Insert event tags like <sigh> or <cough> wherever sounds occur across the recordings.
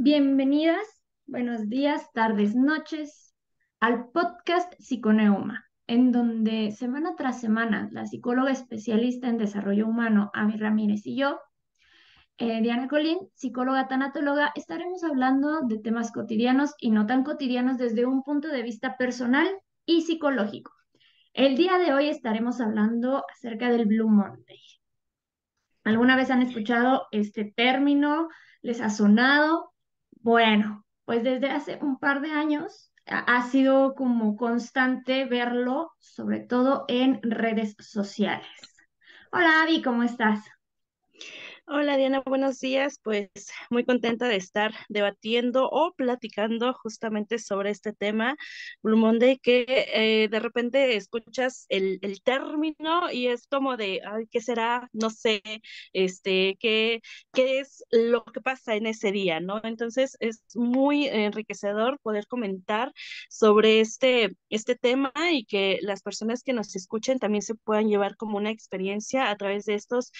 Bienvenidas, buenos días, tardes, noches al podcast Psiconeuma, en donde semana tras semana la psicóloga especialista en desarrollo humano, Ami Ramírez y yo, eh, Diana Colín, psicóloga tanatóloga, estaremos hablando de temas cotidianos y no tan cotidianos desde un punto de vista personal y psicológico. El día de hoy estaremos hablando acerca del Blue Monday. ¿Alguna vez han escuchado este término? ¿Les ha sonado? Bueno, pues desde hace un par de años ha sido como constante verlo, sobre todo en redes sociales. Hola, Avi, ¿cómo estás? Hola Diana, buenos días. Pues muy contenta de estar debatiendo o platicando justamente sobre este tema, Blue que eh, de repente escuchas el, término y es como de, ay, ¿qué será? No sé, este, ¿qué, qué es lo que pasa en ese día, ¿no? Entonces es muy enriquecedor poder comentar sobre este, este tema y que las personas que nos escuchen también se puedan llevar como una experiencia a través de estos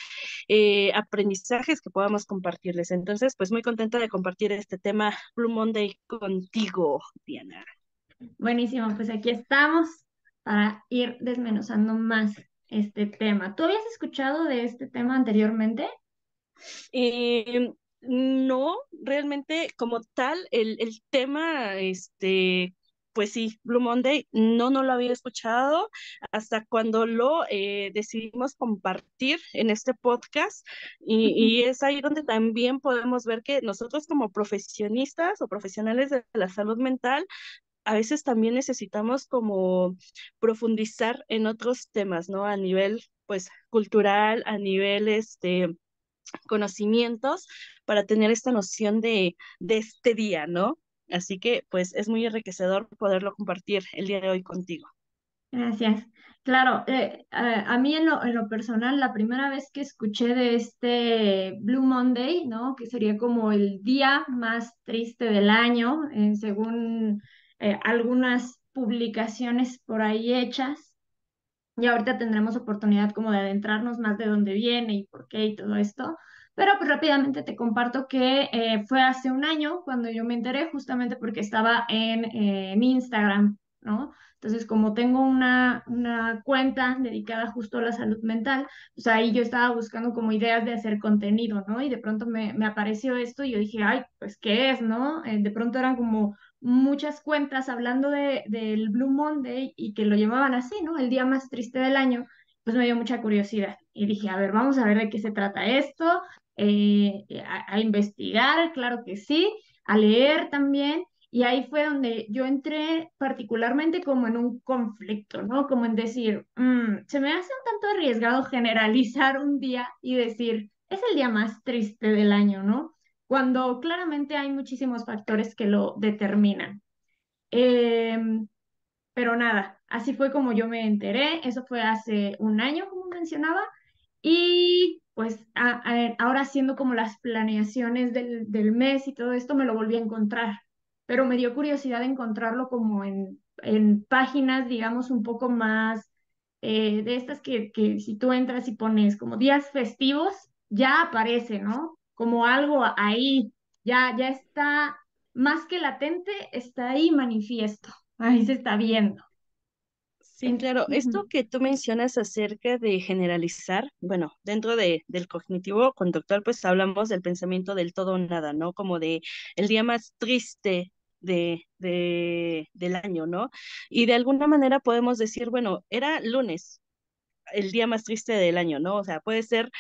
eh, aprendizajes que podamos compartirles. Entonces, pues muy contenta de compartir este tema Blue Monday contigo, Diana. Buenísimo, pues aquí estamos para ir desmenuzando más este tema. ¿Tú habías escuchado de este tema anteriormente? Eh, no, realmente como tal, el, el tema este, pues sí, Blue Monday no, no lo había escuchado hasta cuando lo eh, decidimos compartir en este podcast y, y, es ahí donde también podemos ver que nosotros como profesionistas o profesionales de la salud mental a veces también necesitamos como profundizar en otros temas, ¿no? A nivel, pues, cultural, a nivel, este, conocimientos, para tener esta noción de, de este día, ¿no? Así que pues es muy enriquecedor poderlo compartir el día de hoy contigo. Gracias. Claro, eh, a, mí en lo, en lo, personal, la primera vez que escuché de este Blue Monday, ¿no? Que sería como el día más triste del año, eh, según eh, algunas publicaciones por ahí hechas. Y ahorita tendremos oportunidad como de adentrarnos más de dónde viene y por qué y todo esto. Pero pues rápidamente te comparto que eh, fue hace un año cuando yo me enteré, justamente porque estaba en, eh, Instagram, ¿no? Entonces, como tengo una, una cuenta dedicada justo a la salud mental, pues ahí yo estaba buscando como ideas de hacer contenido, ¿no? Y de pronto me, me apareció esto y yo dije, ay, pues, ¿qué es, no? Eh, de pronto eran como muchas cuentas hablando de, del Blue Monday y que lo llamaban así, ¿no? El día más triste del año pues me dio mucha curiosidad y dije, a ver, vamos a ver de qué se trata esto, eh, a, investigar, claro que sí, a leer también. Y ahí fue donde yo entré particularmente como en un conflicto, ¿no? Como en decir, mm, se me hace un tanto arriesgado generalizar un día y decir, es el día más triste del año, ¿no? Cuando claramente hay muchísimos factores que lo determinan. Em, pero nada, así fue como yo me enteré, eso fue hace un año, como mencionaba, y pues ahora haciendo como las planeaciones del, mes y todo esto me lo volví a encontrar, pero me dio curiosidad encontrarlo como en, en páginas, digamos, un poco más eh, de estas que, que si tú entras y pones como días festivos, ya aparece, ¿no? Como algo ahí, ya, ya está más que latente, está ahí manifiesto, ahí se está viendo. Sí, claro. Esto que tú mencionas acerca de generalizar, bueno, dentro de, del cognitivo conductual, pues hablamos del pensamiento del todo o nada, ¿no? Como de el día más triste de, de, del año, ¿no? Y de alguna manera podemos decir, bueno, era lunes, el día más triste del año, ¿no? O sea, puede ser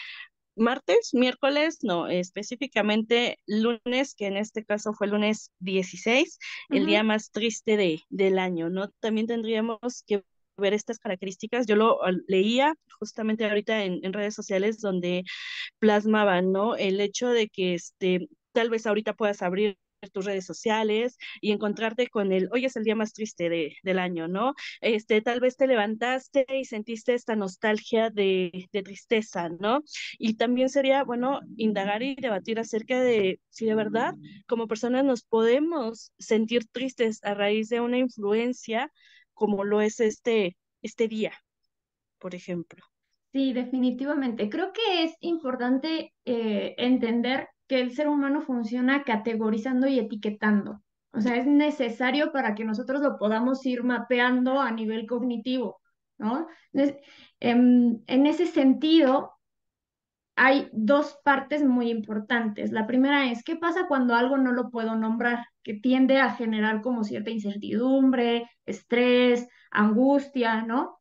martes, miércoles, no, específicamente lunes, que en este caso fue lunes 16, el día más triste de, del año, ¿no? También tendríamos que ver estas características. Yo lo leía justamente ahorita en, en redes sociales donde plasmaban, ¿no? El hecho de que este, tal vez ahorita puedas abrir tus redes sociales y encontrarte con el, hoy es el día más triste de, del año, ¿no? Este, tal vez te levantaste y sentiste esta nostalgia de, de, tristeza, ¿no? Y también sería, bueno, indagar y debatir acerca de si de verdad como personas nos podemos sentir tristes a raíz de una influencia como lo es este, este día, por ejemplo. Sí, definitivamente. Creo que es importante eh, entender que el ser humano funciona categorizando y etiquetando. O sea, es necesario para que nosotros lo podamos ir mapeando a nivel cognitivo, ¿no? En, en ese sentido, hay dos partes muy importantes. La primera es, ¿qué pasa cuando algo no lo puedo nombrar? Que tiende a generar como cierta incertidumbre, estrés, angustia, ¿no?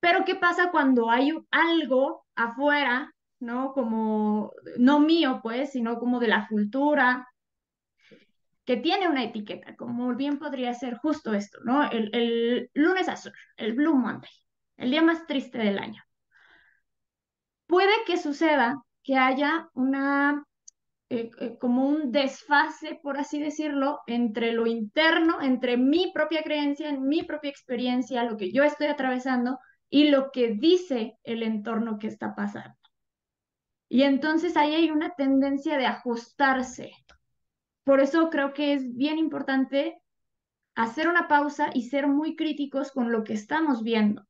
Pero ¿qué pasa cuando hay algo afuera, ¿no? Como, no mío, pues, sino como de la cultura, que tiene una etiqueta, como bien podría ser justo esto, ¿no? El, el lunes azul, el Blue Monday, el día más triste del año. Puede que suceda que haya una, eh, eh, como un desfase, por así decirlo, entre lo interno, entre mi propia creencia, en mi propia experiencia, lo que yo estoy atravesando y lo que dice el entorno que está pasando. Y entonces ahí hay una tendencia de ajustarse, por eso creo que es bien importante hacer una pausa y ser muy críticos con lo que estamos viendo.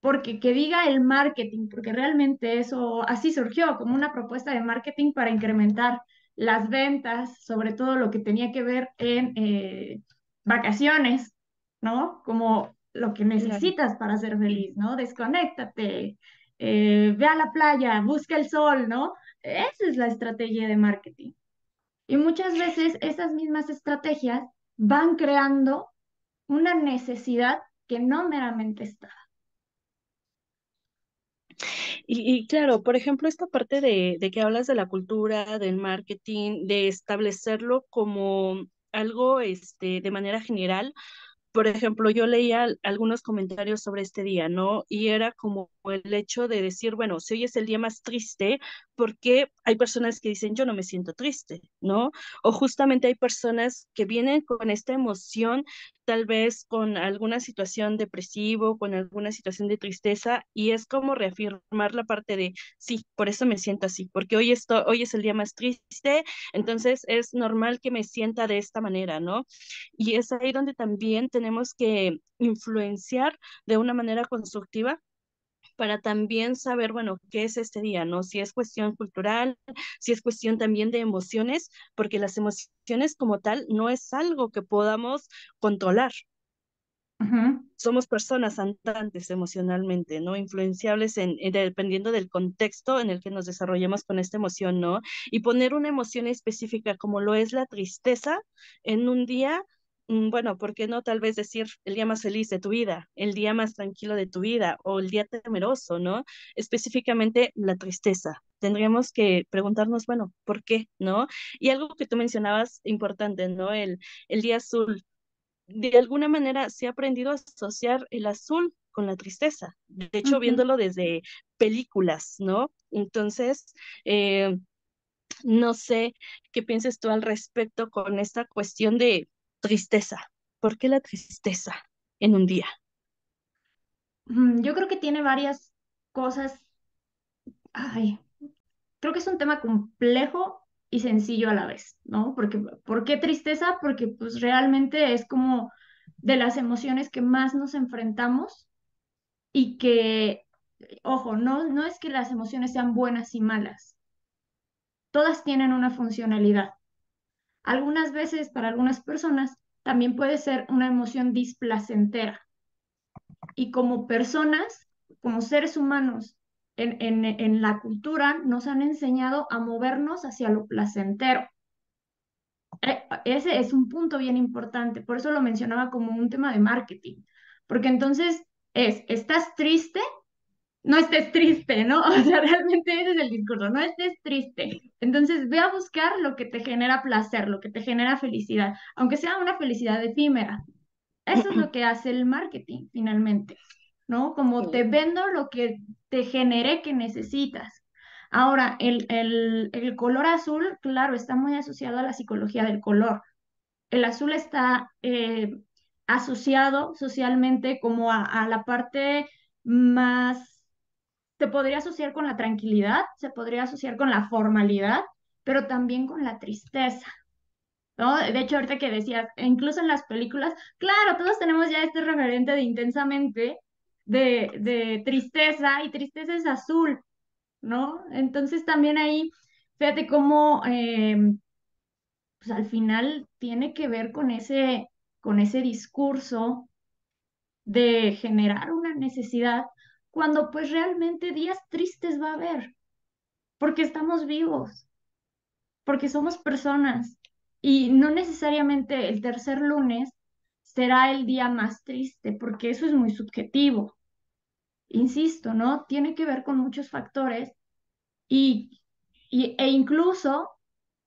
Porque que diga el marketing, porque realmente eso así surgió como una propuesta de marketing para incrementar las ventas, sobre todo lo que tenía que ver en eh, vacaciones, ¿no? Como lo que necesitas para ser feliz, ¿no? Desconéctate, eh, ve a la playa, busca el sol, ¿no? Esa es la estrategia de marketing. Y muchas veces esas mismas estrategias van creando una necesidad que no meramente está. Y, claro, por ejemplo, esta parte de, de que hablas de la cultura, del marketing, de establecerlo como algo este, de manera general, por ejemplo, yo leía algunos comentarios sobre este día, ¿no? Y era como el hecho de decir, bueno, si hoy es el día más triste, ¿por qué hay personas que dicen, yo no me siento triste, ¿no? O justamente hay personas que vienen con esta emoción, tal vez con alguna situación depresivo, con alguna situación de tristeza, y es como reafirmar la parte de, sí, por eso me siento así, porque hoy, esto, hoy es el día más triste, entonces es normal que me sienta de esta manera, ¿no? Y es ahí donde también tenemos que influenciar de una manera constructiva para también saber, bueno, qué es este día, ¿no? Si es cuestión cultural, si es cuestión también de emociones, porque las emociones como tal no es algo que podamos controlar. Somos personas andantes emocionalmente, ¿no? Influenciables en, dependiendo del contexto en el que nos desarrollemos con esta emoción, ¿no? Y poner una emoción específica como lo es la tristeza en un día bueno, ¿por qué no tal vez decir el día más feliz de tu vida, el día más tranquilo de tu vida o el día temeroso, ¿no? Específicamente la tristeza. Tendríamos que preguntarnos, bueno, ¿por qué, no? Y algo que tú mencionabas importante, ¿no? El, el día azul. De alguna manera se ha aprendido a asociar el azul con la tristeza. De hecho, viéndolo desde películas, ¿no? Entonces, eh, no sé qué pienses tú al respecto con esta cuestión de tristeza. ¿Por qué la tristeza en un día? Mm, yo creo que tiene varias cosas. Ay, creo que es un tema complejo y sencillo a la vez, ¿no? Porque, ¿por qué tristeza? Porque pues realmente es como de las emociones que más nos enfrentamos y que, ojo, no, no es que las emociones sean buenas y malas. Todas tienen una funcionalidad. Algunas veces para algunas personas también puede ser una emoción displacentera. Y como personas, como seres humanos en, en, la cultura, nos han enseñado a movernos hacia lo placentero. E, ese es un punto bien importante, por eso lo mencionaba como un tema de marketing, porque entonces es, ¿estás triste? No estés triste, ¿no? <laughs> O sea, realmente ese es el discurso, no estés triste. Entonces, ve a buscar lo que te genera placer, lo que te genera felicidad, aunque sea una felicidad efímera. Eso es lo que hace el marketing, finalmente, ¿no? Como te vendo lo que te genere que necesitas. Ahora, el, el, el color azul, claro, está muy asociado a la psicología del color. El azul está eh, asociado socialmente como a, a la parte más se podría asociar con la tranquilidad, se podría asociar con la formalidad, pero también con la tristeza. ¿No? De hecho, ahorita que decías, incluso en las películas, claro, todos tenemos ya este referente de intensamente, de, de tristeza, y tristeza es azul, ¿no? Entonces también ahí fíjate cómo em, pues al final tiene que ver con ese, con ese discurso de generar una necesidad cuando pues realmente días tristes va a haber, porque estamos vivos, porque somos personas y no necesariamente el tercer lunes será el día más triste, porque eso es muy subjetivo. Insisto, ¿no? Tiene que ver con muchos factores y, e incluso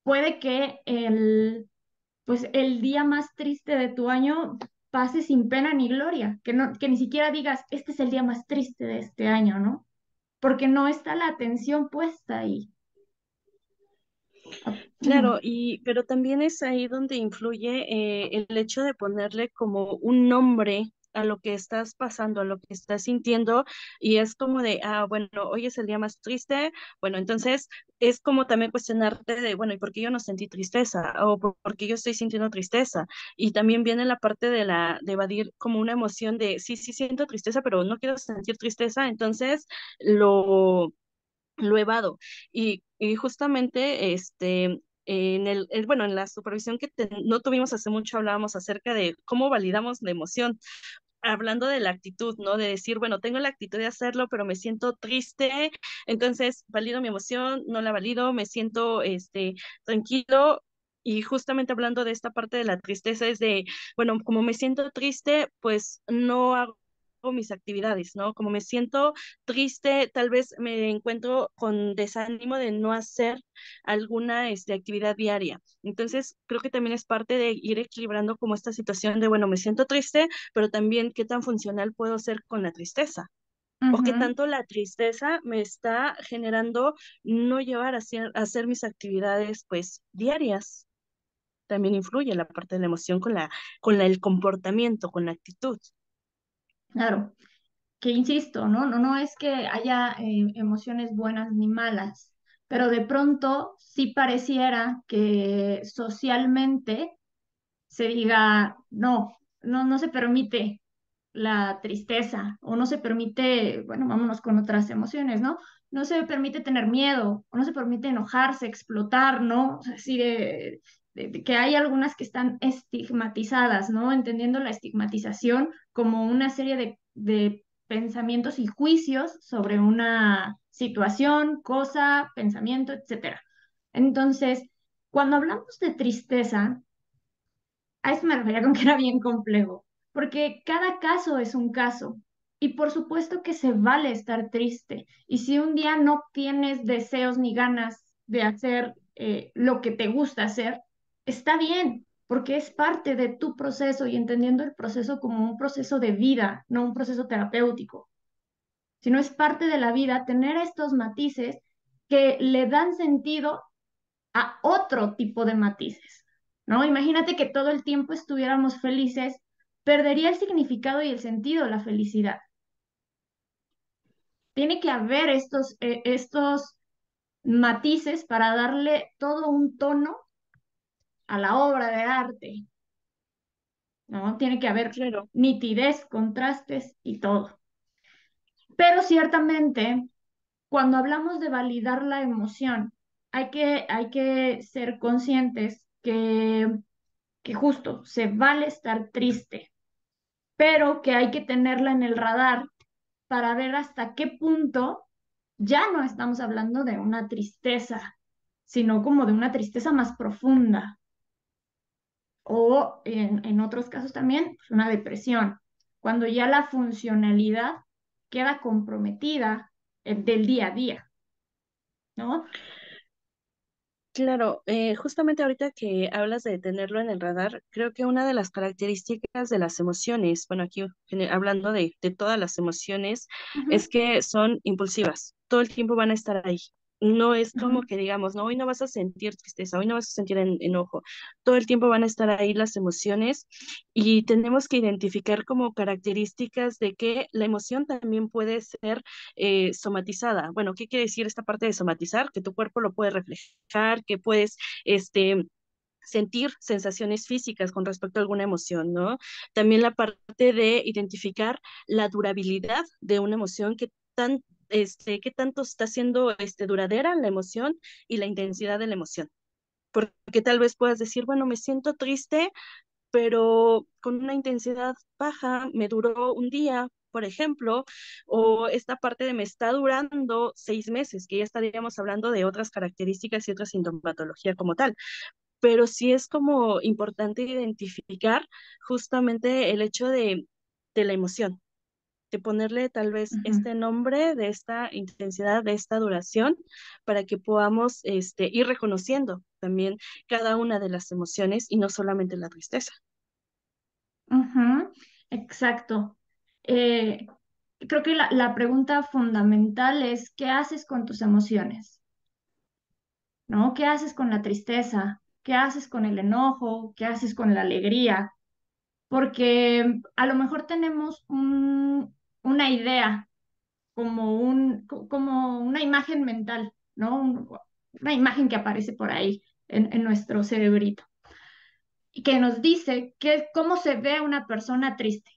puede que el, pues el día más triste de tu año pase sin pena ni gloria, que, no, que ni siquiera digas, este es el día más triste de este año, ¿no? Porque no está la atención puesta ahí. Claro, y pero también es ahí donde influye eh, el hecho de ponerle como un nombre a lo que estás pasando, a lo que estás sintiendo, y es como de, ah, bueno, hoy es el día más triste, bueno, entonces es como también cuestionarte de, bueno, ¿y por qué yo no sentí tristeza? O por, qué yo estoy sintiendo tristeza? Y también viene la parte de la, evadir como una emoción de, sí, sí siento tristeza, pero no quiero sentir tristeza, entonces lo, lo evado. Y, y justamente, este, en el, bueno, en la supervisión que no tuvimos hace mucho hablábamos acerca de cómo validamos la emoción, hablando de la actitud, ¿no? De decir, bueno, tengo la actitud de hacerlo, pero me siento triste, entonces valido mi emoción, no la valido, me siento este tranquilo y justamente hablando de esta parte de la tristeza es de, bueno, como me siento triste, pues no hago mis actividades, ¿no? Como me siento triste, tal vez me encuentro con desánimo de no hacer alguna este, actividad diaria. Entonces, creo que también es parte de ir equilibrando como esta situación de, bueno, me siento triste, pero también qué tan funcional puedo ser con la tristeza. O qué tanto la tristeza me está generando no llevar a hacer, a hacer mis actividades pues diarias. También influye la parte de la emoción con la, con la, el comportamiento, con la actitud. Claro, que insisto, ¿no? No, no es que haya eh, emociones buenas ni malas, pero de pronto sí pareciera que socialmente se diga, no, no, no se permite la tristeza o no se permite, bueno, vámonos con otras emociones, ¿no? No se permite tener miedo o no se permite enojarse, explotar, ¿no? Así de, que hay algunas que están estigmatizadas, ¿no? Entendiendo la estigmatización como una serie de, de pensamientos y juicios sobre una situación, cosa, pensamiento, etc. Entonces, cuando hablamos de tristeza, a eso me refería con que era bien complejo, porque cada caso es un caso. Y por supuesto que se vale estar triste. Y si un día no tienes deseos ni ganas de hacer eh, lo que te gusta hacer, está bien, porque es parte de tu proceso y entendiendo el proceso como un proceso de vida, no un proceso terapéutico, sino es parte de la vida tener estos matices que le dan sentido a otro tipo de matices, ¿no? Imagínate que todo el tiempo estuviéramos felices, perdería el significado y el sentido la felicidad. Tiene que haber estos, eh, estos matices para darle todo un tono a la obra de arte. ¿No? Tiene que haber nitidez, contrastes y todo. Pero ciertamente, cuando hablamos de validar la emoción, hay que, hay que ser conscientes que, que justo se vale estar triste, pero que hay que tenerla en el radar para ver hasta qué punto ya no estamos hablando de una tristeza, sino como de una tristeza más profunda, o en, otros casos también pues, una depresión, cuando ya la funcionalidad queda comprometida del día a día, ¿no? Claro, eh, justamente ahorita que hablas de tenerlo en el radar, creo que una de las características de las emociones, bueno, aquí hablando de, de todas las emociones, es que son impulsivas, todo el tiempo van a estar ahí, no es como que digamos, no, hoy no vas a sentir tristeza, hoy no vas a sentir enojo. Todo el tiempo van a estar ahí las emociones y tenemos que identificar como características de que la emoción también puede ser eh, somatizada. Bueno, ¿qué quiere decir esta parte de somatizar? Que tu cuerpo lo puede reflejar, que puedes, este, sentir sensaciones físicas con respecto a alguna emoción, ¿no? También la parte de identificar la durabilidad de una emoción, que tan este, qué tanto está siendo este, duradera la emoción y la intensidad de la emoción. Porque tal vez puedas decir, bueno, me siento triste, pero con una intensidad baja, me duró un día, por ejemplo, o esta parte de me está durando seis meses, que ya estaríamos hablando de otras características y otra sintomatología como tal. Pero sí es como importante identificar justamente el hecho de, de la emoción, de ponerle tal vez este nombre de esta intensidad, de esta duración, para que podamos este, ir reconociendo también cada una de las emociones y no solamente la tristeza. Exacto. Eh, creo que la, la pregunta fundamental es, ¿qué haces con tus emociones? ¿No? ¿Qué haces con la tristeza? ¿Qué haces con el enojo? ¿Qué haces con la alegría? Porque a lo mejor tenemos un, una idea, como, un, como una imagen mental, ¿no? una imagen que aparece por ahí en, en nuestro cerebrito y que nos dice que, cómo se ve una persona triste,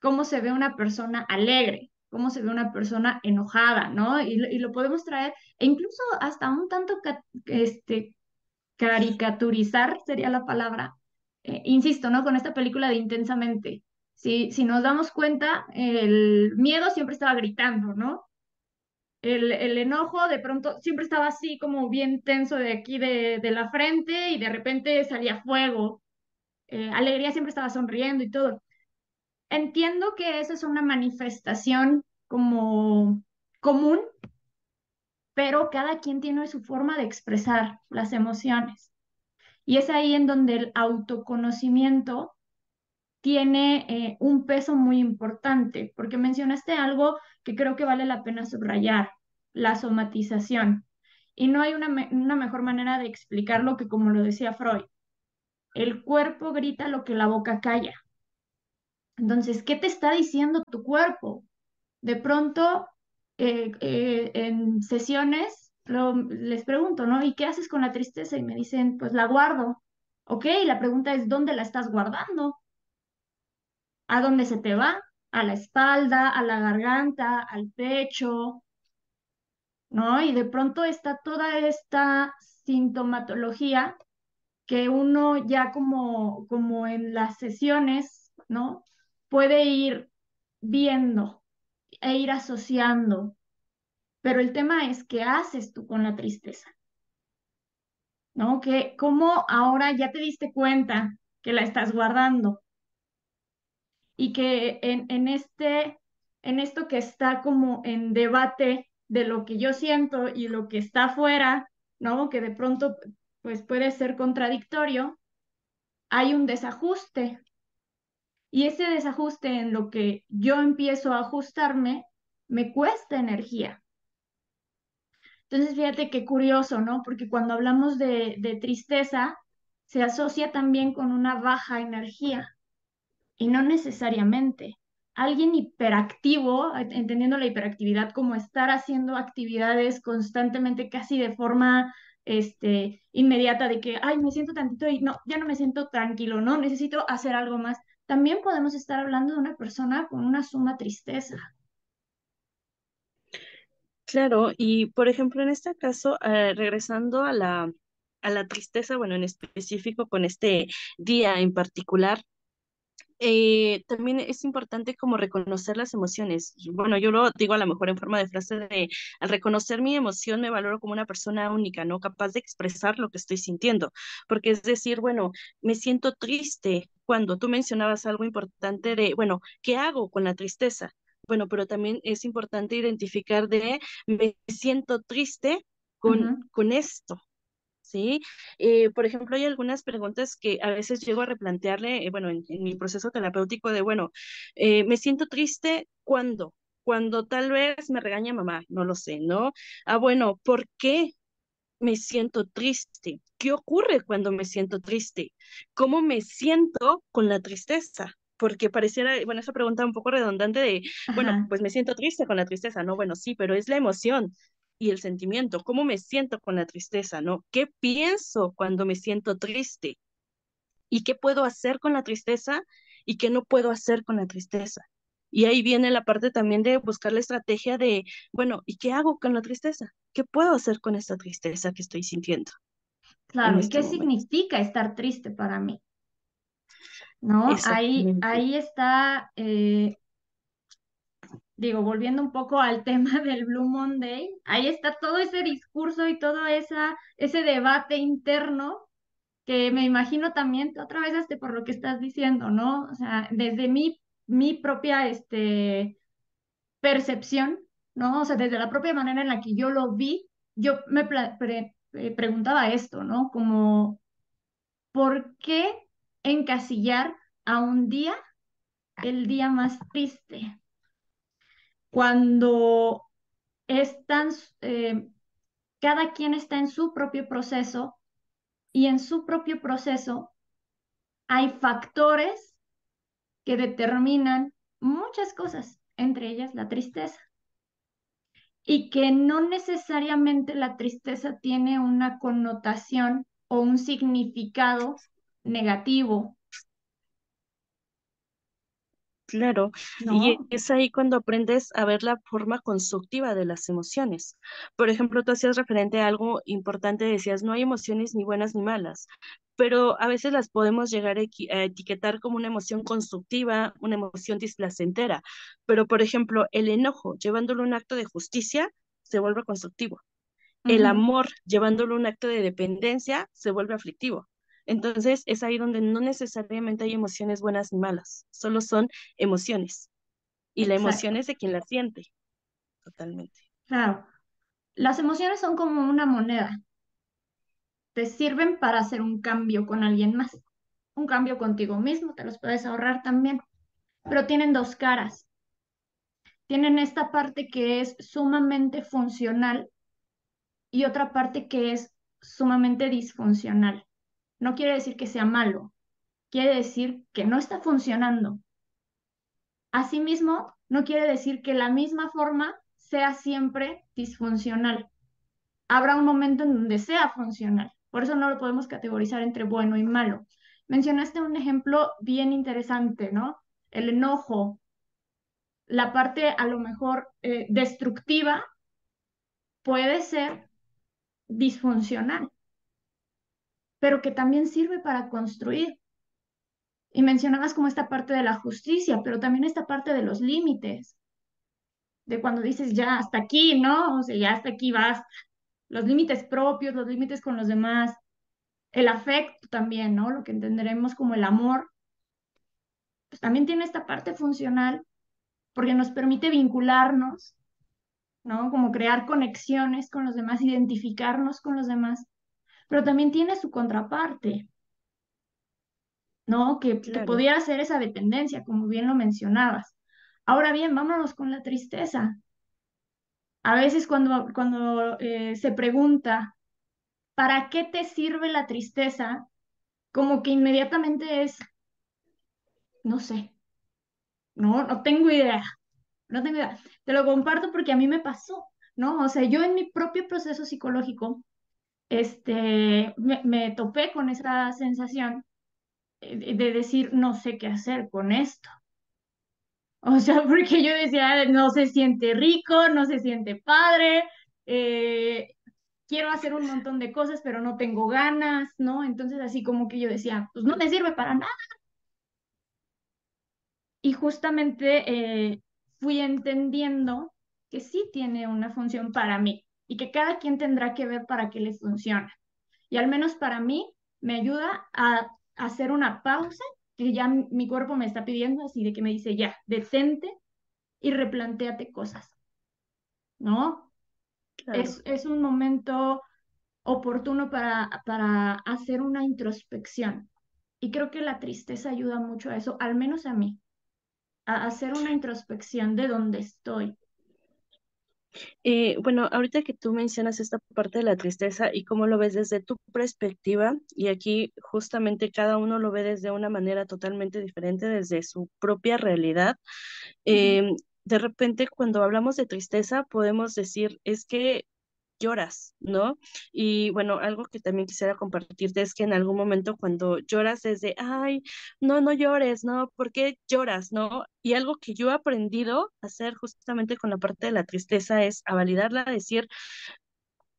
cómo se ve una persona alegre, cómo se ve una persona enojada, ¿no? Y, lo podemos traer, e incluso hasta un tanto este, caricaturizar sería la palabra, eh, insisto, ¿no? Con esta película de Intensamente, si, si nos damos cuenta, el miedo siempre estaba gritando, ¿no? El, el, enojo de pronto siempre estaba así como bien tenso de aquí de, de la frente y de repente salía fuego. Eh, alegría siempre estaba sonriendo y todo. Entiendo que esa es una manifestación como común, pero cada quien tiene su forma de expresar las emociones. Y es ahí en donde el autoconocimiento tiene eh, un peso muy importante, porque mencionaste algo que creo que vale la pena subrayar, la somatización. Y no hay una, una mejor manera de explicarlo que como lo decía Freud. El cuerpo grita lo que la boca calla. Entonces, ¿qué te está diciendo tu cuerpo? De pronto, eh, eh, en sesiones, les pregunto, ¿no? ¿Y qué haces con la tristeza? Y me dicen, pues la guardo. Ok, la pregunta es, ¿dónde la estás guardando? ¿A dónde se te va? A la espalda, a la garganta, al pecho, ¿no? Y de pronto está toda esta sintomatología que uno ya como, como en las sesiones, ¿no? Puede ir viendo e ir asociando. Pero el tema es qué haces tú con la tristeza. ¿No? Que cómo ahora ya te diste cuenta que la estás guardando y que en, en, este, en esto que está como en debate de lo que yo siento y lo que está afuera, ¿no? Que de pronto pues puede ser contradictorio, hay un desajuste. Y ese desajuste en lo que yo empiezo a ajustarme me cuesta energía. Entonces, fíjate qué curioso, ¿no? Porque cuando hablamos de, de tristeza, se asocia también con una baja energía y no necesariamente. Alguien hiperactivo, entendiendo la hiperactividad como estar haciendo actividades constantemente, casi de forma este, inmediata de que, ay, me siento tantito y no, ya no me siento tranquilo, ¿no? Necesito hacer algo más. También podemos estar hablando de una persona con una suma tristeza. Claro, y por ejemplo, en este caso, eh, regresando a la, a la tristeza, bueno, en específico con este día en particular, eh, también es importante como reconocer las emociones. Bueno, yo lo digo a lo mejor en forma de frase de, al reconocer mi emoción me valoro como una persona única, ¿no? Capaz de expresar lo que estoy sintiendo. Porque es decir, bueno, me siento triste cuando tú mencionabas algo importante de, bueno, ¿qué hago con la tristeza? Bueno, pero también es importante identificar de, me siento triste con, con esto, ¿sí? Eh, por ejemplo, hay algunas preguntas que a veces llego a replantearle, eh, bueno, en, mi proceso terapéutico de, bueno, eh, me siento triste cuando, cuando tal vez me regaña mamá, no lo sé, ¿no? Ah, bueno, ¿por qué me siento triste? ¿Qué ocurre cuando me siento triste? ¿Cómo me siento con la tristeza? porque pareciera, bueno, esa pregunta un poco redundante de, bueno, pues me siento triste con la tristeza, ¿no? Bueno, sí, pero es la emoción, y el sentimiento, cómo me siento con la tristeza, ¿no? ¿Qué pienso cuando me siento triste? ¿Y qué puedo hacer con la tristeza y qué no puedo hacer con la tristeza? Y ahí viene la parte también de buscar la estrategia de, bueno, ¿y qué hago con la tristeza? ¿Qué puedo hacer con esta tristeza que estoy sintiendo? Claro, ¿y este qué significa estar triste para mí? ¿No? Ahí, ahí está, eh, digo, volviendo un poco al <laughs> tema del Blue Monday, ahí está todo ese discurso y todo esa, ese debate interno que me imagino también, otra vez este por lo que estás diciendo, ¿no? O sea, desde mi, mi propia este, percepción, ¿no? O sea, desde la propia manera en la que yo lo vi, yo me eh, preguntaba esto, ¿no? Como, ¿por qué encasillar a un día el día más triste? Cuando están, eh, cada quien está en su propio proceso y en su propio proceso hay factores que determinan muchas cosas, entre ellas la tristeza. Y que no necesariamente la tristeza tiene una connotación o un significado negativo Claro, y es ahí cuando aprendes a ver la forma constructiva de las emociones. Por ejemplo, tú hacías referente a algo importante, decías, no hay emociones ni buenas ni malas, pero a veces las podemos llegar a, etiquetar como una emoción constructiva, una emoción displacentera. Pero, por ejemplo, el enojo, llevándolo a un acto de justicia, se vuelve constructivo. El amor, llevándolo a un acto de dependencia, se vuelve aflictivo. Entonces es ahí donde no necesariamente hay emociones buenas ni malas, solo son emociones. Y la emoción es de quien la siente. Totalmente. Claro. Las emociones son como una moneda. Te sirven para hacer un cambio con alguien más. Un cambio contigo mismo, te los puedes ahorrar también. Pero tienen dos caras. Tienen esta parte que es sumamente funcional y otra parte que es sumamente disfuncional no quiere decir que sea malo, quiere decir que no está funcionando. Asimismo, no quiere decir que la misma forma sea siempre disfuncional. Habrá un momento en donde sea funcional. Por eso no lo podemos categorizar entre bueno y malo. Mencionaste un ejemplo bien interesante, ¿no? El enojo, la parte a lo mejor eh, destructiva puede ser disfuncional pero que también sirve para construir. Y mencionabas como esta parte de la justicia, pero también esta parte de los límites, de cuando dices ya hasta aquí, ¿no? O sea, ya hasta aquí basta. Los límites propios, los límites con los demás, el afecto también, ¿no? Lo que entenderemos como el amor, pues también tiene esta parte funcional porque nos permite vincularnos, ¿no? Como crear conexiones con los demás, identificarnos con los demás pero también tiene su contraparte, ¿no? Que, que pudiera ser esa dependencia, como bien lo mencionabas. Ahora bien, vámonos con la tristeza. A veces cuando, cuando eh, se pregunta, ¿para qué te sirve la tristeza? Como que inmediatamente es, no sé, no, no tengo idea, no tengo idea. Te lo comparto porque a mí me pasó, ¿no? O sea, yo en mi propio proceso psicológico este, me, topé con esa sensación eh, de decir, no sé qué hacer con esto. O sea, <laughs> porque yo decía, no se siente rico, no se siente padre, eh, quiero hacer un montón de cosas, pero no tengo ganas, ¿no? Entonces así como que yo decía, pues no me sirve para nada. Y justamente eh, fui entendiendo que sí tiene una función para mí y que cada quien tendrá que ver para qué le funciona. Y al menos para mí me ayuda a hacer una pausa que ya mi cuerpo me está pidiendo, así de que me dice ya, detente y replantéate cosas, ¿no? Es, es, un momento oportuno para, para hacer una introspección. Y creo que la tristeza ayuda mucho a eso, al menos a mí, a hacer una introspección de dónde estoy, eh, bueno, ahorita que tú mencionas esta parte de la tristeza y cómo lo ves desde tu perspectiva, y aquí justamente cada uno lo ve desde una manera totalmente diferente, desde su propia realidad, em, de repente cuando hablamos de tristeza podemos decir, es que lloras, ¿no? Y bueno, algo que también quisiera compartirte es que en algún momento cuando lloras es de, ay, no, no llores, ¿no? ¿Por qué lloras, no? Y algo que yo he aprendido a hacer justamente con la parte de la tristeza es a validarla, a decir,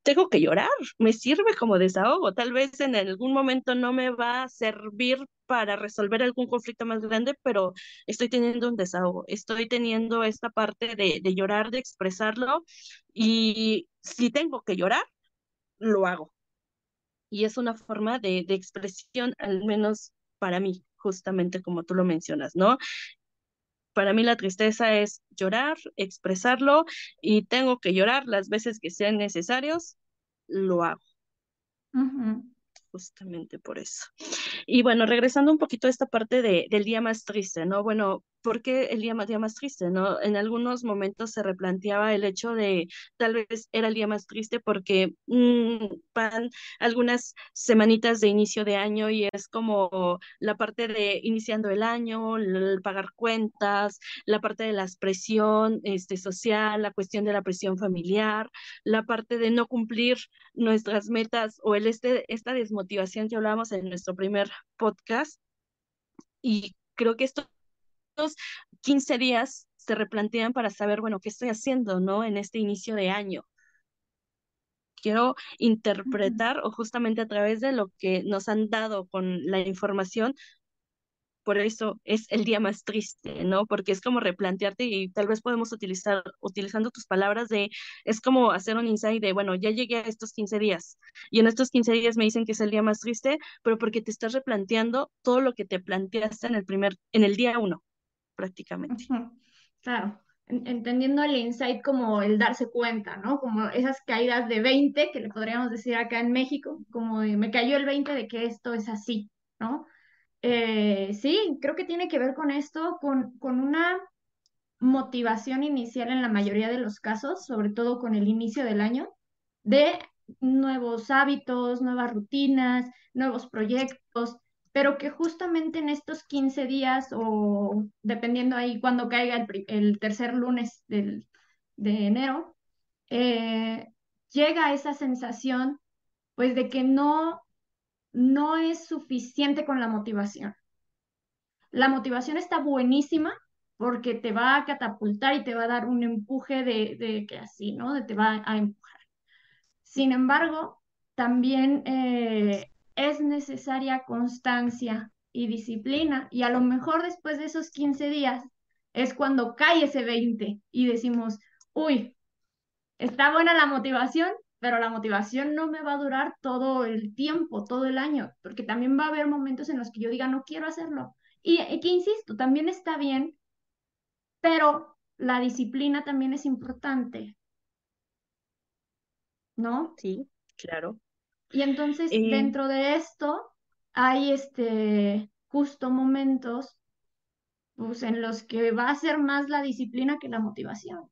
tengo que llorar, me sirve como desahogo. Tal vez en algún momento no me va a servir para resolver algún conflicto más grande, pero estoy teniendo un desahogo, estoy teniendo esta parte de, de llorar, de expresarlo y si tengo que llorar, lo hago. Y es una forma de, de expresión, al menos para mí, justamente como tú lo mencionas, ¿no? Para mí la tristeza es llorar, expresarlo y tengo que llorar las veces que sean necesarios, lo hago. Justamente por eso. Y bueno, regresando un poquito a esta parte de, del día más triste, ¿no? Bueno, ¿por qué el día más, día más triste, no? En algunos momentos se replanteaba el hecho de tal vez era el día más triste porque mmm, van algunas semanitas de inicio de año y es como la parte de iniciando el año, el pagar cuentas, la parte de la presión este, social, la cuestión de la presión familiar, la parte de no cumplir nuestras metas o el este, esta desmotivación que hablábamos en nuestro primer podcast. Y creo que esto 15 días se replantean para saber, bueno, ¿qué estoy haciendo, no? En este inicio de año. Quiero interpretar o justamente a través de lo que nos han dado con la información, por eso es el día más triste, ¿no? Porque es como replantearte y tal vez podemos utilizar, utilizando tus palabras de, es como hacer un insight de, bueno, ya llegué a estos 15 días y en estos 15 días me dicen que es el día más triste, pero porque te estás replanteando todo lo que te planteaste en el primer, en el día uno prácticamente. Claro, entendiendo el insight como el darse cuenta, ¿no? Como esas caídas de 20 que le podríamos decir acá en México, como me cayó el 20 de que esto es así, ¿no? Eh, sí, creo que tiene que ver con esto, con, con una motivación inicial en la mayoría de los casos, sobre todo con el inicio del año, de nuevos hábitos, nuevas rutinas, nuevos proyectos, pero que justamente en estos 15 días o dependiendo ahí cuando caiga el, tercer lunes del, de enero, eh, llega esa sensación pues de que no, no es suficiente con la motivación. La motivación está buenísima porque te va a catapultar y te va a dar un empuje de, de que así, ¿no? De te va a empujar. Sin embargo, también eh, es necesaria constancia y disciplina. Y a lo mejor después de esos 15 días es cuando cae ese 20 y decimos, uy, está buena la motivación, pero la motivación no me va a durar todo el tiempo, todo el año, porque también va a haber momentos en los que yo diga, no quiero hacerlo. Y, que insisto, también está bien, pero la disciplina también es importante. ¿No? Sí, claro. Y entonces eh, dentro de esto hay este justo momentos pues, en los que va a ser más la disciplina que la motivación.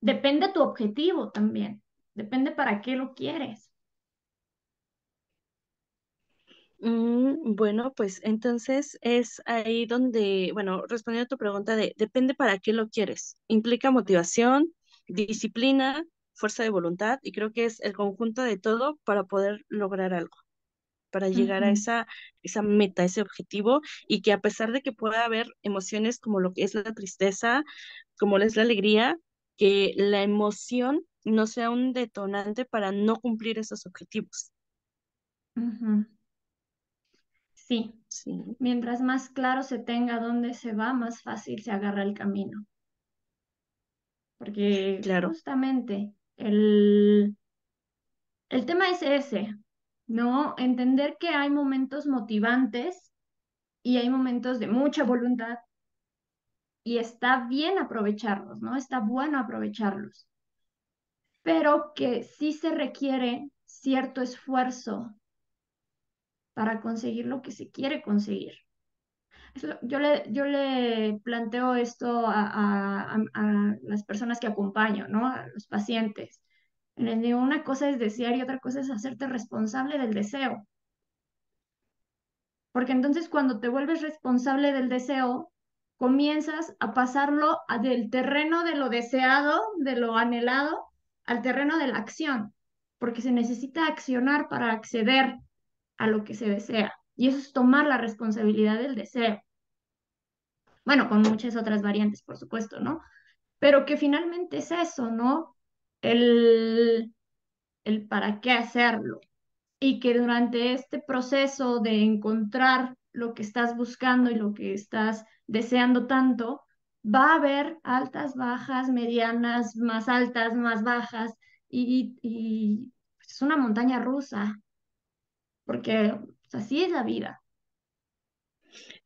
Depende tu objetivo también, depende para qué lo quieres. Mm, bueno, pues entonces es ahí donde, bueno, respondiendo a tu pregunta de, depende para qué lo quieres. Implica motivación, disciplina, fuerza de voluntad y creo que es el conjunto de todo para poder lograr algo, para llegar a esa, esa meta, ese objetivo y que a pesar de que pueda haber emociones como lo que es la tristeza, como es la alegría, que la emoción no sea un detonante para no cumplir esos objetivos. sí. sí. Mientras más claro se tenga dónde se va, más fácil se agarra el camino. Porque claro. justamente el, el tema es ese, ¿no? Entender que hay momentos motivantes y hay momentos de mucha voluntad y está bien aprovecharlos, ¿no? Está bueno aprovecharlos, pero que sí se requiere cierto esfuerzo para conseguir lo que se quiere conseguir. Yo le, yo le planteo esto a, las personas que acompaño, ¿no? A los pacientes. Les digo, una cosa es desear y otra cosa es hacerte responsable del deseo. Porque entonces cuando te vuelves responsable del deseo, comienzas a pasarlo del terreno de lo deseado, de lo anhelado, al terreno de la acción. porque se necesita accionar para acceder a lo que se desea. Y eso es tomar la responsabilidad del deseo. Bueno, con muchas otras variantes, por supuesto, ¿no? Pero que finalmente es eso, ¿no? El, el para qué hacerlo. Y que durante este proceso de encontrar lo que estás buscando y lo que estás deseando tanto, va a haber altas, bajas, medianas, más altas, más bajas, y, y es una montaña rusa, porque así es la vida.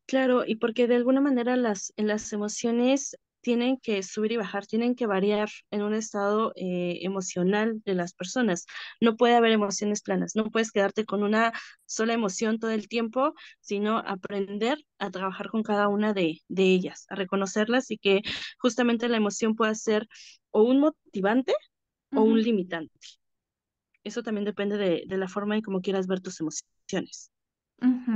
Claro, y porque de alguna manera las, las emociones tienen que subir y bajar, tienen que variar en un estado eh, emocional de las personas. No puede haber emociones planas, no puedes quedarte con una sola emoción todo el tiempo, sino aprender a trabajar con cada una de, de ellas, a reconocerlas y que justamente la emoción pueda ser o un motivante o un limitante. Eso también depende de, de la forma en cómo quieras ver tus emociones.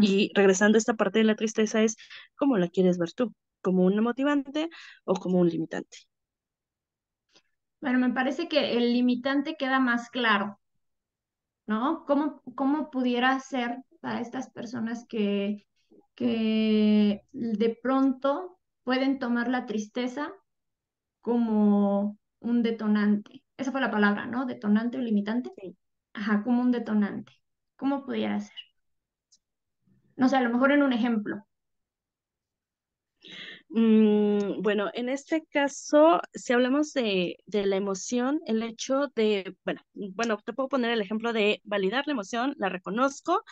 Y regresando a esta parte de la tristeza es cómo la quieres ver tú como un motivante o como un limitante. Bueno, me parece que el limitante queda más claro, ¿no? ¿Cómo, cómo pudiera ser para estas personas que, que de pronto pueden tomar la tristeza como un detonante? Esa fue la palabra, ¿no? Detonante o limitante. Ajá, como un detonante. ¿Cómo pudiera ser? No sé, a lo mejor en un ejemplo. Mm, bueno, en este caso, si hablamos de, la emoción, el hecho de, bueno, bueno, te puedo poner el ejemplo de validar la emoción, la reconozco,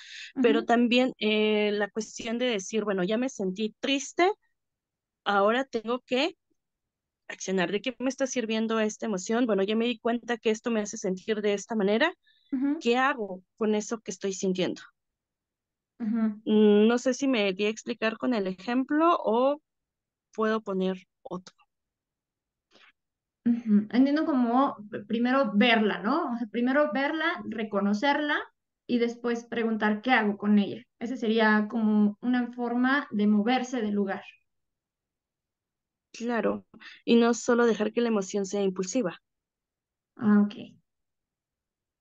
pero también eh, la cuestión de decir, bueno, ya me sentí triste, ahora tengo que accionar. ¿De qué me está sirviendo esta emoción? Bueno, ya me di cuenta que esto me hace sentir de esta manera. ¿Qué hago con eso que estoy sintiendo? Mm, no sé si me di a explicar con el ejemplo o puedo poner otro. Entiendo como primero verla, ¿no? O sea, primero verla, reconocerla y después preguntar qué hago con ella. Esa sería como una forma de moverse del lugar. Claro, y no solo dejar que la emoción sea impulsiva. Ah, ok.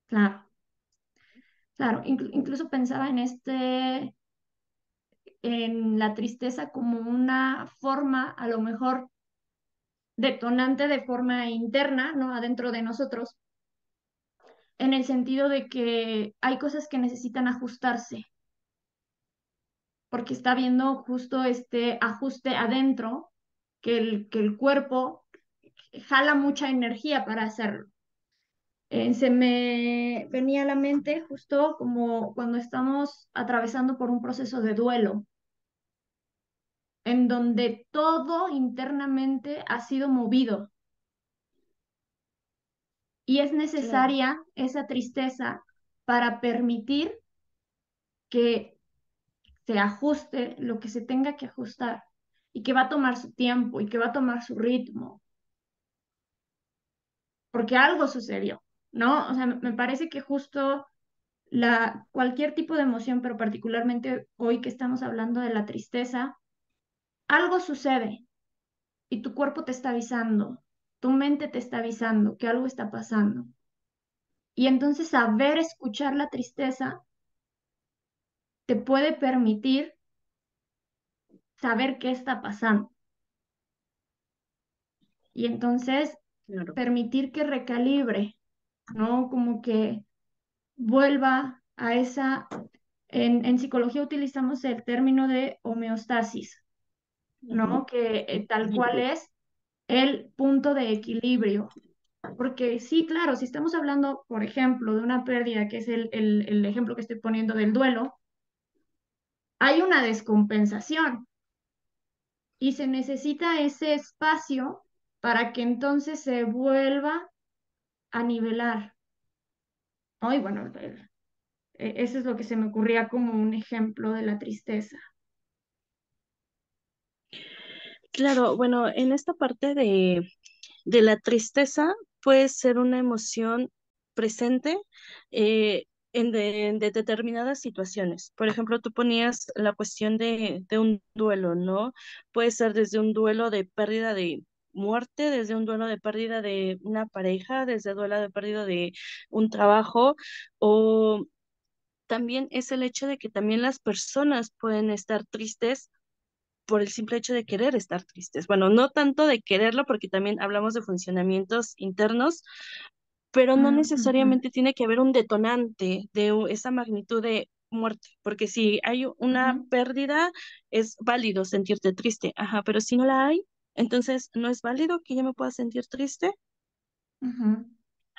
Claro. Claro, incluso pensaba en este, en la tristeza como una forma, a lo mejor, detonante de forma interna, ¿no? Adentro de nosotros, en el sentido de que hay cosas que necesitan ajustarse, porque está viendo justo este ajuste adentro, que el, que el cuerpo jala mucha energía para hacerlo. Eh, se me venía a la mente justo como cuando estamos atravesando por un proceso de duelo, en donde todo internamente ha sido movido. Y es necesaria esa tristeza para permitir que se ajuste lo que se tenga que ajustar y que va a tomar su tiempo y que va a tomar su ritmo. Porque algo sucedió, ¿no? O sea, me parece que justo la, cualquier tipo de emoción, pero particularmente hoy que estamos hablando de la tristeza, algo sucede y tu cuerpo te está avisando, tu mente te está avisando que algo está pasando. Y entonces saber escuchar la tristeza te puede permitir saber qué está pasando. Y entonces permitir que recalibre, ¿no? Como que vuelva a esa... En, en psicología utilizamos el término de homeostasis, ¿no? Que eh, tal cual es el punto de equilibrio. Porque sí, claro, si estamos hablando, por ejemplo, de una pérdida, que es el, el ejemplo que estoy poniendo del duelo, hay una descompensación y se necesita ese espacio para que entonces se vuelva a nivelar. Ay, bueno, e, eso es lo que se me ocurría como un ejemplo de la tristeza. Claro, bueno, en esta parte de, la tristeza puede ser una emoción presente eh, en, de, determinadas situaciones. Por ejemplo, tú ponías la cuestión de, un duelo, ¿no? Puede ser desde un duelo de pérdida de, muerte, desde un duelo de pérdida de una pareja, desde duelo de pérdida de un trabajo o también es el hecho de que también las personas pueden estar tristes por el simple hecho de querer estar tristes. Bueno, no tanto de quererlo, porque también hablamos de funcionamientos internos, pero no ujú, necesariamente tiene que haber un detonante de esa magnitud de muerte, porque si hay una pérdida, es válido sentirte triste, ajá, pero si no la hay, entonces no es válido que yo me pueda sentir triste.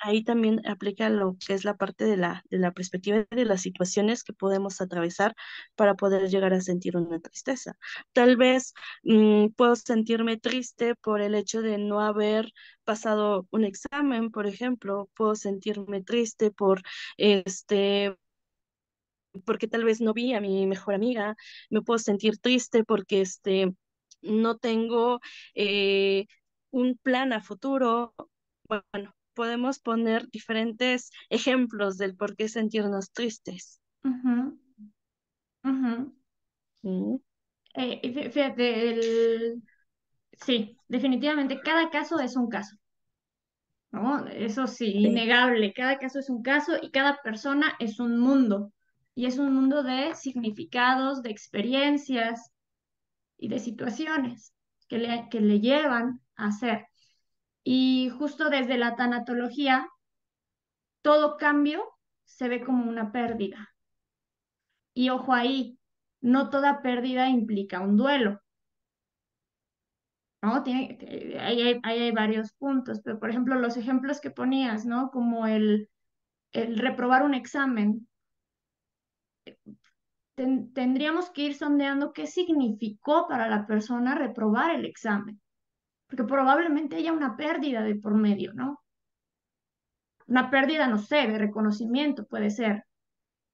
Ahí también aplica lo que es la parte de la, de la perspectiva de las situaciones que podemos atravesar para poder llegar a sentir una tristeza. Tal vez mm, puedo sentirme triste por el hecho de no haber pasado un examen, por ejemplo. Puedo sentirme triste por este porque tal vez no vi a mi mejor amiga, me puedo sentir triste porque este, no tengo eh, un plan a futuro. Bueno, podemos poner diferentes ejemplos del por qué sentirnos tristes. ujú. Mm, Eh, fíjate, el... sí, definitivamente cada caso es un caso, ¿no? Eso sí, Sí, innegable, cada caso es un caso y cada persona es un mundo. Y es un mundo de significados, de experiencias y de situaciones que le, que le llevan a ser. Y justo desde la tanatología, todo cambio se ve como una pérdida. Y ojo ahí, no toda pérdida implica un duelo. ¿no? Tiene, ahí hay, ahí hay varios puntos, pero por ejemplo, los ejemplos que ponías, ¿no? Como el, el reprobar un examen, ten- tendríamos que ir sondeando qué significó para la persona reprobar el examen, porque probablemente haya una pérdida de por medio, ¿no? Una pérdida, no sé, de reconocimiento puede ser,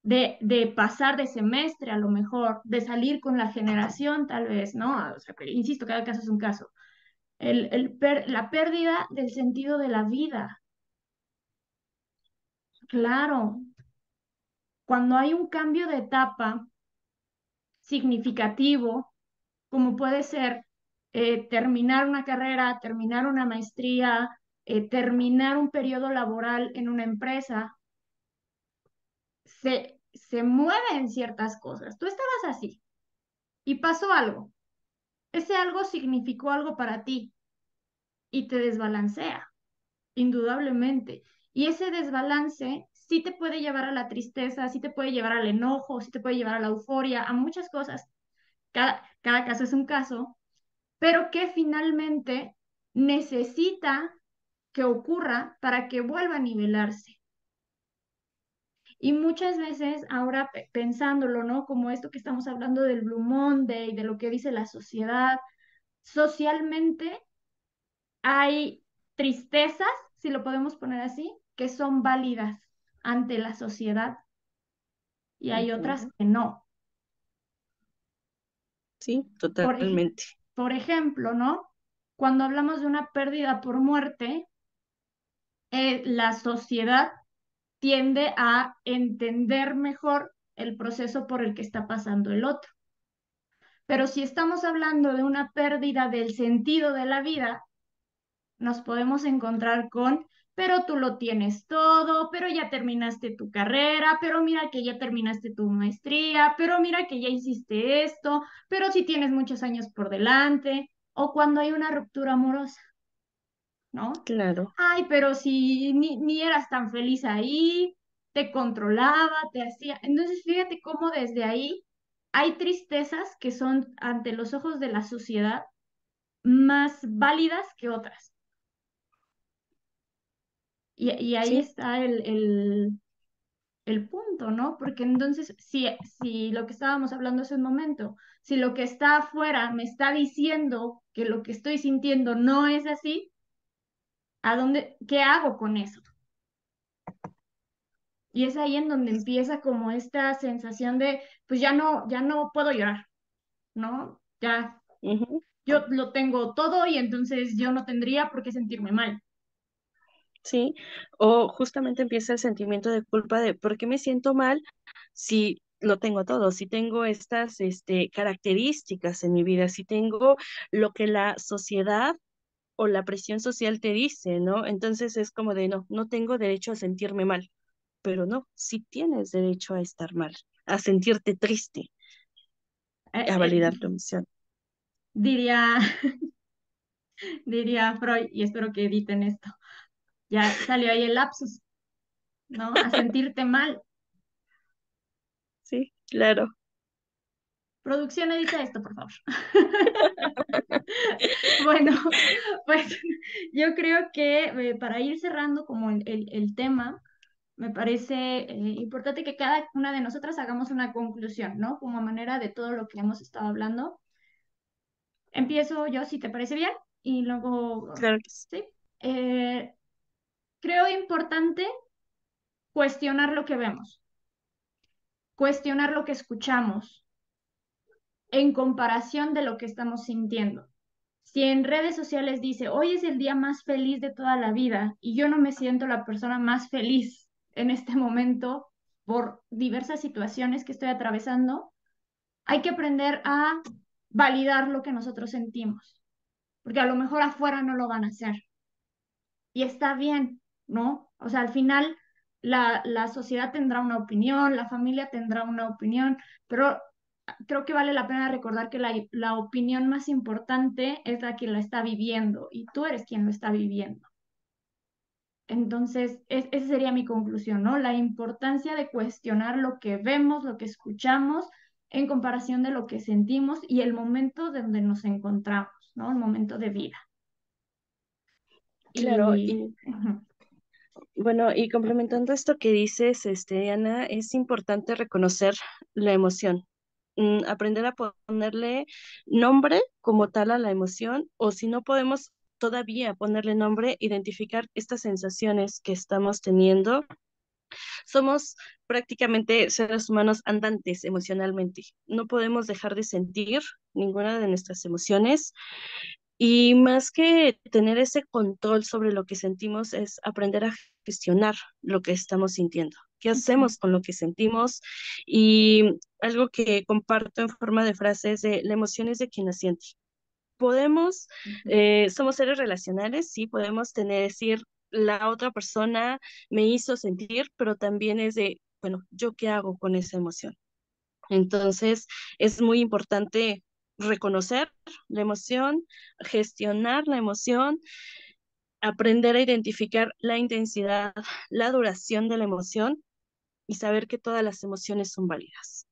de, de pasar de semestre a lo mejor, de salir con la generación tal vez, ¿no? O sea, insisto, cada caso es un caso. El, el per- la pérdida del sentido de la vida, claro, cuando hay un cambio de etapa significativo, como puede ser eh, terminar una carrera, terminar una maestría, eh, terminar un periodo laboral en una empresa, se, se mueven ciertas cosas. Tú estabas así y pasó algo. Ese algo significó algo para ti y te desbalancea, indudablemente. Y ese desbalance sí te puede llevar a la tristeza, sí te puede llevar al enojo, sí te puede llevar a la euforia, a muchas cosas cada, cada caso es un caso, pero que finalmente necesita que ocurra para que vuelva a nivelarse. Y muchas veces, ahora pensándolo, ¿no? Como esto que estamos hablando del Blue Monday, de lo que dice la sociedad, socialmente hay tristezas, si lo podemos poner así, que son válidas ante la sociedad y hay otras que no. Sí, Por, totalmente. por ejemplo, ¿no? Cuando hablamos de una pérdida por muerte, eh, la sociedad tiende a entender mejor el proceso por el que está pasando el otro. Pero si estamos hablando de una pérdida del sentido de la vida, nos podemos encontrar con, pero tú lo tienes todo, pero ya terminaste tu carrera, pero mira que ya terminaste tu maestría, pero mira que ya hiciste esto, pero si tienes muchos años por delante, o cuando hay una ruptura amorosa. ¿no? Claro. Ay, pero si ni, ni eras tan feliz ahí, te controlaba, te hacía. Entonces, fíjate cómo desde ahí hay tristezas que son ante los ojos de la sociedad más válidas que otras. Y, y ahí Sí. está el, el, el punto, ¿no? Porque entonces, si, si lo que estábamos hablando hace un momento, si lo que está afuera me está diciendo que lo que estoy sintiendo no es así, ¿a dónde, qué hago con eso? Y es ahí en donde empieza como esta sensación de, pues ya no, ya no puedo llorar, ¿no? Ya, yo lo tengo todo y entonces yo no tendría por qué sentirme mal. Sí. O justamente empieza el sentimiento de culpa de ¿por qué me siento mal si lo tengo todo, si tengo estas este, características en mi vida, si tengo lo que la sociedad o la presión social te dice, ¿no? Entonces es como de, no, no tengo derecho a sentirme mal, pero no, sí tienes derecho a estar mal, a sentirte triste, Eh, a eh, validar tu emoción. diría, <laughs> diría Freud, y espero que editen esto, ya salió ahí el lapsus, ¿no? A sentirte mal. Sí, claro. Producción, edita esto, por favor. <laughs> Bueno, pues yo creo que eh, para ir cerrando como el, el- el tema, me parece eh, importante que cada una de nosotras hagamos una conclusión, ¿no? Como manera de todo lo que hemos estado hablando. Empiezo yo, si te parece bien, y luego, Claro que sí. ¿sí? Eh, creo importante cuestionar lo que vemos, cuestionar lo que escuchamos en comparación de lo que estamos sintiendo. Si en redes sociales dice, hoy es el día más feliz de toda la vida y yo no me siento la persona más feliz en este momento por diversas situaciones que estoy atravesando, hay que aprender a validar lo que nosotros sentimos, porque a lo mejor afuera no lo van a hacer. Y está bien, ¿no? O sea, al final la, la sociedad tendrá una opinión, la familia tendrá una opinión, pero creo que vale la pena recordar que la, la opinión más importante es la que la está viviendo y tú eres quien lo está viviendo. Entonces, es, esa sería mi conclusión, ¿no? La importancia de cuestionar lo que vemos, lo que escuchamos, en comparación de lo que sentimos y el momento donde nos encontramos, ¿no? El momento de vida. Claro, Y, y bueno, y complementando esto que dices, este, Ana, es importante reconocer la emoción, mm, aprender a ponerle nombre como tal a la emoción, o si no podemos todavía ponerle nombre, identificar estas sensaciones que estamos teniendo. Somos prácticamente seres humanos andantes emocionalmente. No podemos dejar de sentir ninguna de nuestras emociones y más que tener ese control sobre lo que sentimos, es aprender a gestionar lo que estamos sintiendo. ¿Qué hacemos con lo que sentimos? Y algo que comparto en forma de frase es de la emoción es de quien la siente. Podemos, eh, somos seres relacionales, sí, podemos tener, decir, la otra persona me hizo sentir, pero también es de, bueno, ¿yo qué hago con esa emoción? Entonces, es muy importante reconocer la emoción, gestionar la emoción, aprender a identificar la intensidad, la duración de la emoción y saber que todas las emociones son válidas.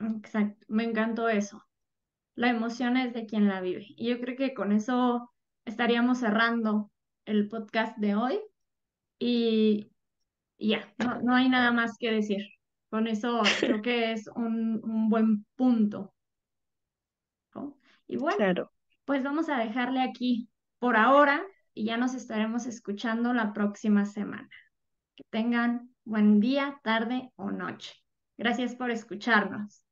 Exacto, me encantó eso. La emoción es de quien la vive. Y yo creo que con eso estaríamos cerrando el podcast de hoy y, ya, no, hay nada más que decir. Con eso creo que es un buen punto. Y bueno, Claro, pues vamos a dejarle aquí por ahora y ya nos estaremos escuchando la próxima semana. Que tengan buen día, tarde o noche. Gracias por escucharnos.